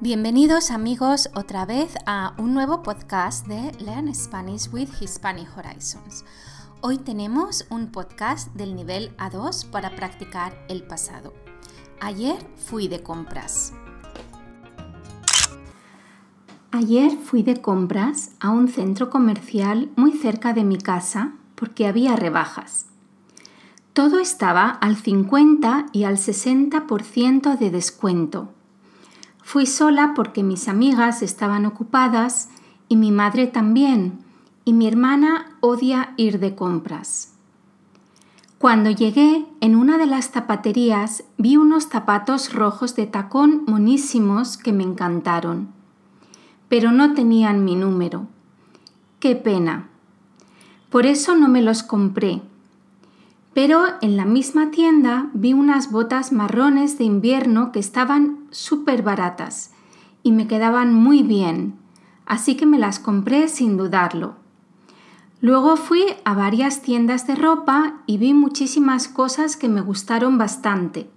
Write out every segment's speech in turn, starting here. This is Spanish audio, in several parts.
Bienvenidos amigos otra vez a un nuevo podcast de Learn Spanish with Hispanic Horizons. Hoy tenemos un podcast del nivel A2 para practicar el pasado. Ayer fui de compras. Ayer fui de compras a un centro comercial muy cerca de mi casa porque había rebajas. Todo estaba al 50 y al 60% de descuento Fui sola porque mis amigas estaban ocupadas y mi madre también, y mi hermana odia ir de compras. Cuando llegué, en una de las zapaterías vi unos zapatos rojos de tacón monísimos que me encantaron, pero no tenían mi número. Qué pena. Por eso no me los compré pero en la misma tienda vi unas botas marrones de invierno que estaban súper baratas y me quedaban muy bien, así que me las compré sin dudarlo. Luego fui a varias tiendas de ropa y vi muchísimas cosas que me gustaron bastante.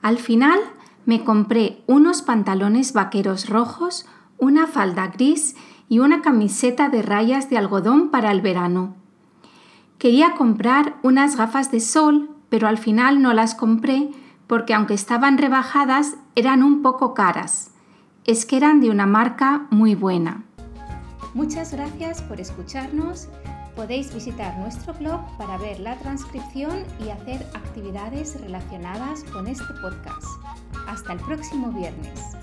Al final me compré unos pantalones vaqueros rojos, una falda gris y una camiseta de rayas de algodón para el verano. Quería comprar unas gafas de sol, pero al final no las compré porque aunque estaban rebajadas eran un poco caras. Es que eran de una marca muy buena. Muchas gracias por escucharnos. Podéis visitar nuestro blog para ver la transcripción y hacer actividades relacionadas con este podcast. Hasta el próximo viernes.